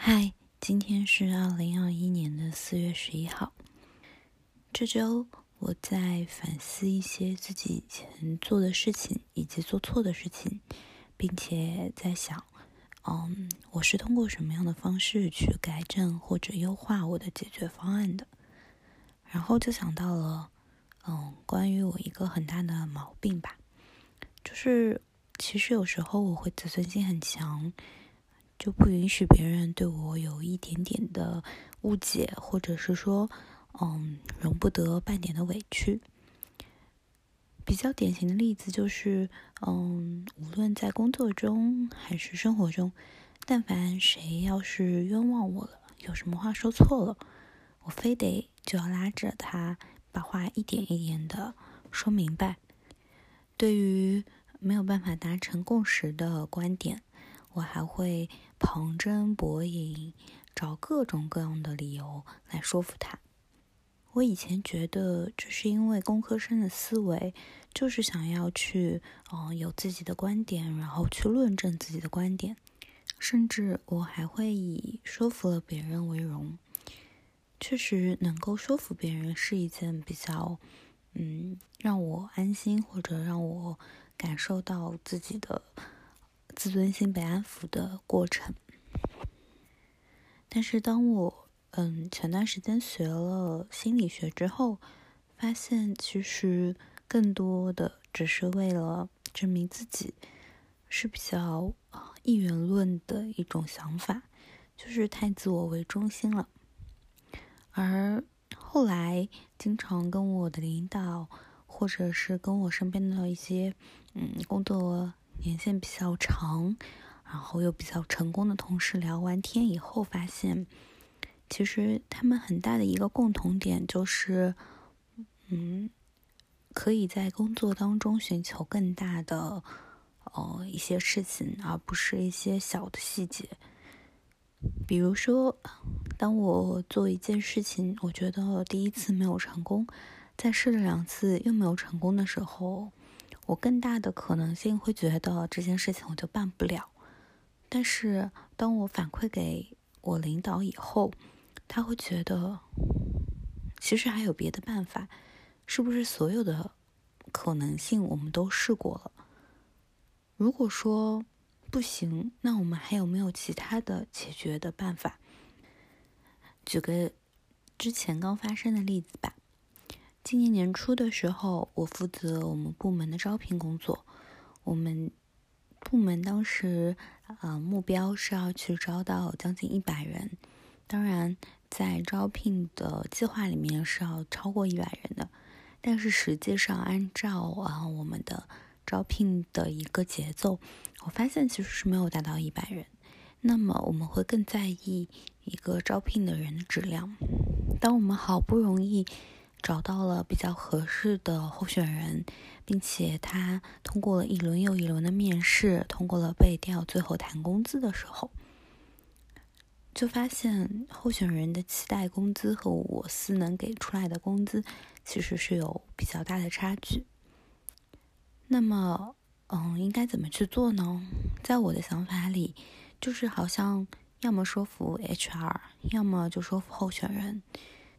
嗨，今天是二零二一年的四月十一号。这周我在反思一些自己以前做的事情以及做错的事情，并且在想，嗯，我是通过什么样的方式去改正或者优化我的解决方案的？然后就想到了，嗯，关于我一个很大的毛病吧，就是其实有时候我会自尊心很强。就不允许别人对我有一点点的误解，或者是说，嗯，容不得半点的委屈。比较典型的例子就是，嗯，无论在工作中还是生活中，但凡谁要是冤枉我了，有什么话说错了，我非得就要拉着他把话一点一点的说明白。对于没有办法达成共识的观点，我还会旁征博引，找各种各样的理由来说服他。我以前觉得这是因为工科生的思维就是想要去，嗯，有自己的观点，然后去论证自己的观点。甚至我还会以说服了别人为荣。确实，能够说服别人是一件比较，嗯，让我安心或者让我感受到自己的。自尊心被安抚的过程，但是当我嗯前段时间学了心理学之后，发现其实更多的只是为了证明自己是比较一元论的一种想法，就是太自我为中心了。而后来经常跟我的领导，或者是跟我身边的一些嗯工作。年限比较长，然后又比较成功的同事聊完天以后，发现其实他们很大的一个共同点就是，嗯，可以在工作当中寻求更大的哦一些事情，而不是一些小的细节。比如说，当我做一件事情，我觉得第一次没有成功，再试了两次又没有成功的时候。我更大的可能性会觉得这件事情我就办不了，但是当我反馈给我领导以后，他会觉得其实还有别的办法，是不是所有的可能性我们都试过了？如果说不行，那我们还有没有其他的解决的办法？举个之前刚发生的例子吧。今年年初的时候，我负责我们部门的招聘工作。我们部门当时，呃，目标是要去招到将近一百人。当然，在招聘的计划里面是要超过一百人的，但是实际上按照啊我们的招聘的一个节奏，我发现其实是没有达到一百人。那么我们会更在意一个招聘的人的质量。当我们好不容易。找到了比较合适的候选人，并且他通过了一轮又一轮的面试，通过了背调，最后谈工资的时候，就发现候选人的期待工资和我司能给出来的工资其实是有比较大的差距。那么，嗯，应该怎么去做呢？在我的想法里，就是好像要么说服 HR，要么就说服候选人。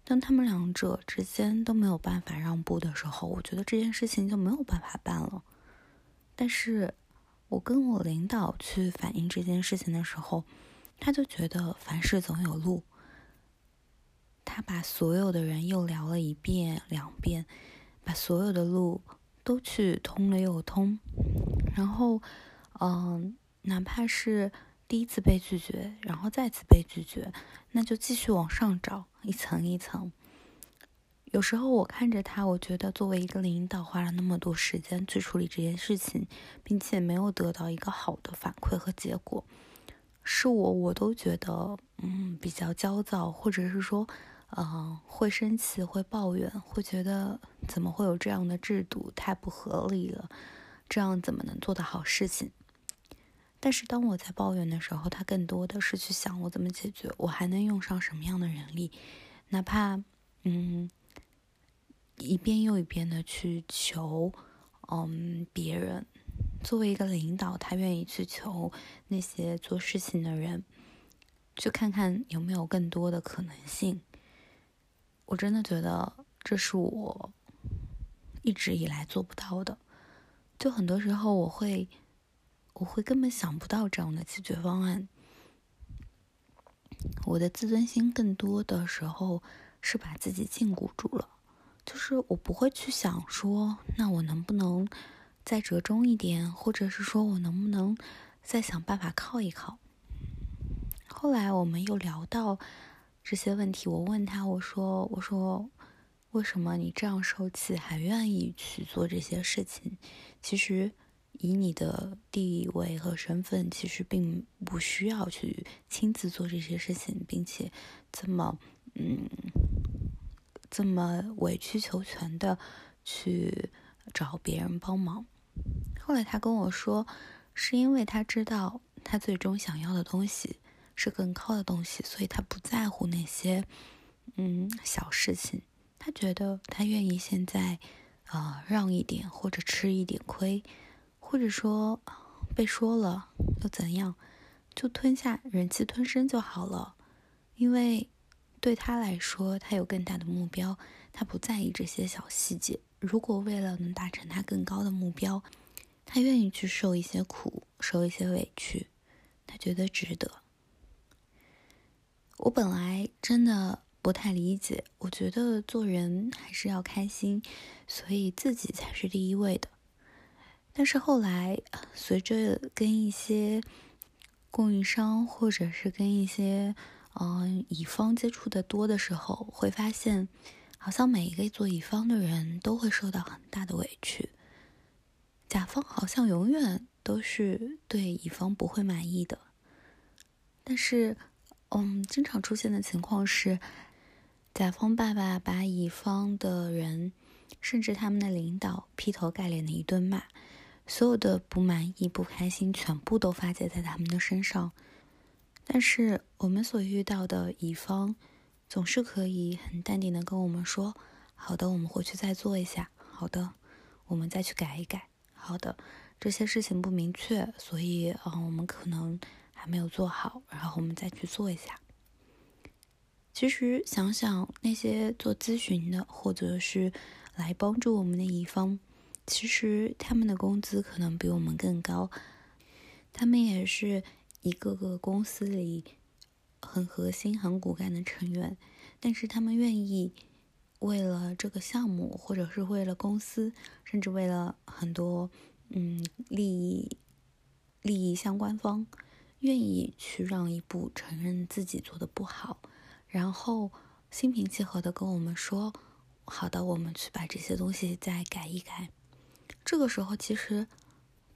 当他们两者之间都没有办法让步的时候，我觉得这件事情就没有办法办了。但是，我跟我领导去反映这件事情的时候，他就觉得凡事总有路。他把所有的人又聊了一遍两遍，把所有的路都去通了又通。然后，嗯，哪怕是。第一次被拒绝，然后再次被拒绝，那就继续往上找，一层一层。有时候我看着他，我觉得作为一个领导，花了那么多时间去处理这件事情，并且没有得到一个好的反馈和结果，是我我都觉得嗯比较焦躁，或者是说嗯会生气、会抱怨、会觉得怎么会有这样的制度，太不合理了，这样怎么能做的好事情？但是当我在抱怨的时候，他更多的是去想我怎么解决，我还能用上什么样的人力，哪怕嗯一遍又一遍的去求嗯别人，作为一个领导，他愿意去求那些做事情的人，去看看有没有更多的可能性。我真的觉得这是我一直以来做不到的。就很多时候，我会，我会根本想不到这样的解决方案。我的自尊心更多的时候是把自己禁锢住了，就是我不会去想说，那我能不能再折中一点，或者是说我能不能再想办法靠一靠。后来我们又聊到这些问题，我问他，我说，我说。为什么你这样受气还愿意去做这些事情？其实，以你的地位和身份，其实并不需要去亲自做这些事情，并且这么嗯，这么委曲求全的去找别人帮忙。后来他跟我说，是因为他知道他最终想要的东西是更高的东西，所以他不在乎那些嗯小事情。他觉得他愿意现在，啊，让一点或者吃一点亏，或者说被说了又怎样，就吞下忍气吞声就好了。因为对他来说，他有更大的目标，他不在意这些小细节。如果为了能达成他更高的目标，他愿意去受一些苦，受一些委屈，他觉得值得。我本来真的。不太理解，我觉得做人还是要开心，所以自己才是第一位的。但是后来，随着跟一些供应商或者是跟一些嗯乙方接触的多的时候，会发现，好像每一个做乙方的人都会受到很大的委屈，甲方好像永远都是对乙方不会满意的。但是，嗯，经常出现的情况是。甲方爸爸把乙方的人，甚至他们的领导劈头盖脸的一顿骂，所有的不满意、不开心全部都发泄在他们的身上。但是我们所遇到的乙方，总是可以很淡定的跟我们说：“好的，我们回去再做一下。好的，我们再去改一改。好的，这些事情不明确，所以嗯，我们可能还没有做好，然后我们再去做一下。”其实想想那些做咨询的，或者是来帮助我们的乙方，其实他们的工资可能比我们更高，他们也是一个个公司里很核心、很骨干的成员，但是他们愿意为了这个项目，或者是为了公司，甚至为了很多嗯利益利益相关方，愿意去让一步，承认自己做的不好。然后心平气和的跟我们说：“好的，我们去把这些东西再改一改。”这个时候，其实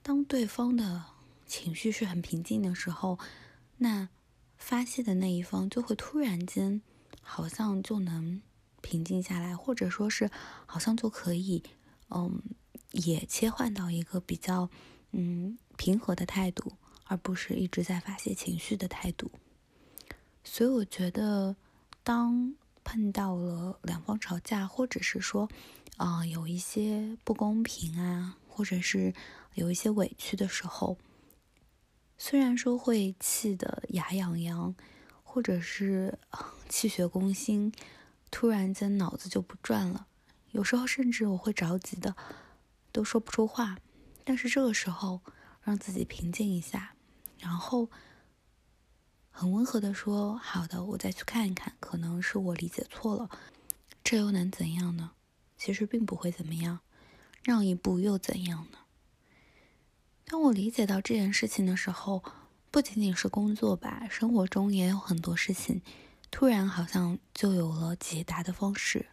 当对方的情绪是很平静的时候，那发泄的那一方就会突然间好像就能平静下来，或者说是好像就可以，嗯，也切换到一个比较嗯平和的态度，而不是一直在发泄情绪的态度。所以我觉得。当碰到了两方吵架，或者是说，啊，有一些不公平啊，或者是有一些委屈的时候，虽然说会气得牙痒痒，或者是气血攻心，突然间脑子就不转了，有时候甚至我会着急的都说不出话，但是这个时候让自己平静一下，然后。很温和的说：“好的，我再去看一看，可能是我理解错了，这又能怎样呢？其实并不会怎么样，让一步又怎样呢？”当我理解到这件事情的时候，不仅仅是工作吧，生活中也有很多事情，突然好像就有了解答的方式。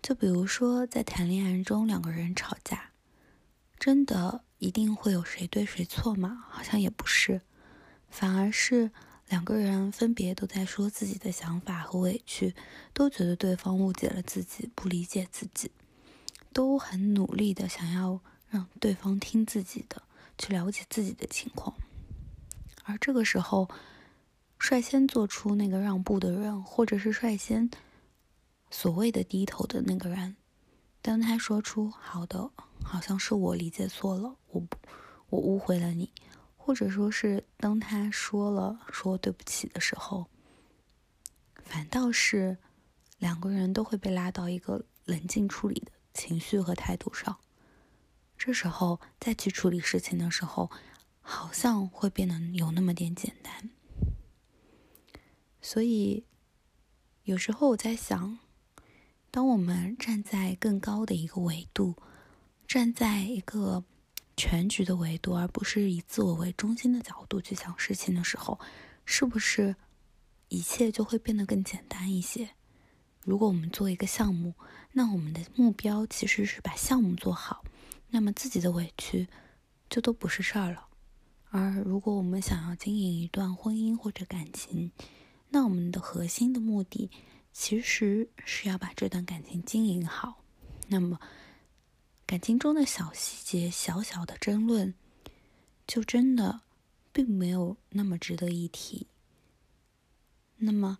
就比如说，在谈恋爱中，两个人吵架，真的一定会有谁对谁错吗？好像也不是，反而是。两个人分别都在说自己的想法和委屈，都觉得对方误解了自己，不理解自己，都很努力的想要让对方听自己的，去了解自己的情况。而这个时候，率先做出那个让步的人，或者是率先所谓的低头的那个人，当他说出“好的，好像是我理解错了，我不我误会了你”，或者说是当他说了说对不起的时候，反倒是两个人都会被拉到一个冷静处理的情绪和态度上。这时候再去处理事情的时候，好像会变得有那么点简单。所以有时候我在想。当我们站在更高的一个维度，站在一个全局的维度，而不是以自我为中心的角度去想事情的时候，是不是一切就会变得更简单一些？如果我们做一个项目，那我们的目标其实是把项目做好，那么自己的委屈就都不是事儿了。而如果我们想要经营一段婚姻或者感情，那我们的核心的目的。其实是要把这段感情经营好，那么感情中的小细节、小小的争论，就真的并没有那么值得一提。那么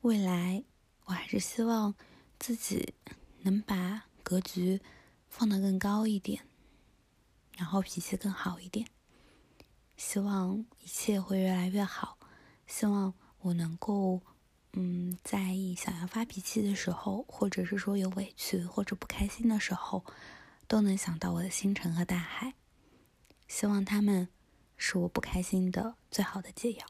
未来，我还是希望自己能把格局放得更高一点，然后脾气更好一点。希望一切会越来越好，希望我能够。嗯，在意想要发脾气的时候，或者是说有委屈或者不开心的时候，都能想到我的星辰和大海。希望他们是我不开心的最好的解药。